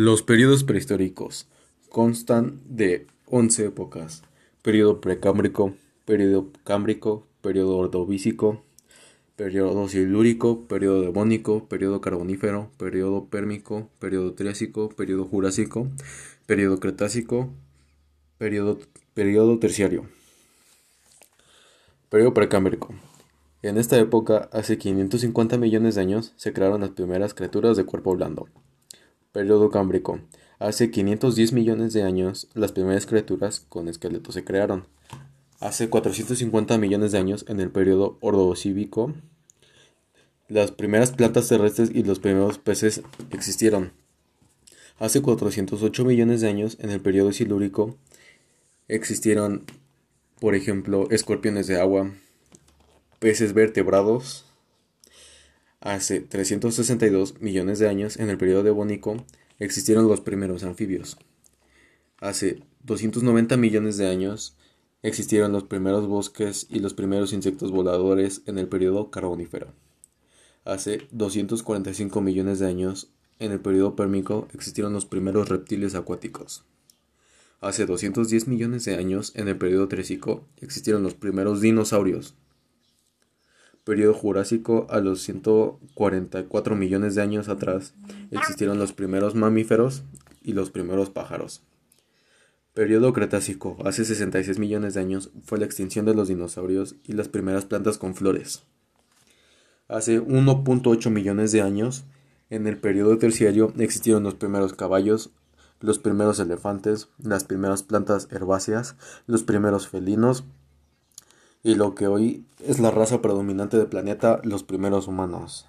Los periodos prehistóricos constan de 11 épocas: periodo precámbrico, periodo cámbrico, periodo ordovícico, periodo silúrico, periodo devónico, periodo carbonífero, periodo pérmico, periodo triásico, periodo jurásico, periodo cretácico, periodo, periodo terciario. Periodo precámbrico. En esta época, hace 550 millones de años, se crearon las primeras criaturas de cuerpo blando. Periodo cámbrico. Hace 510 millones de años, las primeras criaturas con esqueleto se crearon. Hace 450 millones de años, en el periodo ordocívico, las primeras plantas terrestres y los primeros peces existieron. Hace 408 millones de años, en el periodo silúrico, existieron, por ejemplo, escorpiones de agua, peces vertebrados, Hace 362 millones de años, en el periodo devónico, existieron los primeros anfibios. Hace 290 millones de años, existieron los primeros bosques y los primeros insectos voladores en el periodo carbonífero. Hace 245 millones de años, en el periodo pérmico, existieron los primeros reptiles acuáticos. Hace 210 millones de años, en el periodo trésico, existieron los primeros dinosaurios periodo Jurásico a los 144 millones de años atrás existieron los primeros mamíferos y los primeros pájaros. Periodo Cretácico, hace 66 millones de años, fue la extinción de los dinosaurios y las primeras plantas con flores. Hace 1.8 millones de años, en el periodo terciario, existieron los primeros caballos, los primeros elefantes, las primeras plantas herbáceas, los primeros felinos, y lo que hoy es la raza predominante del planeta, los primeros humanos.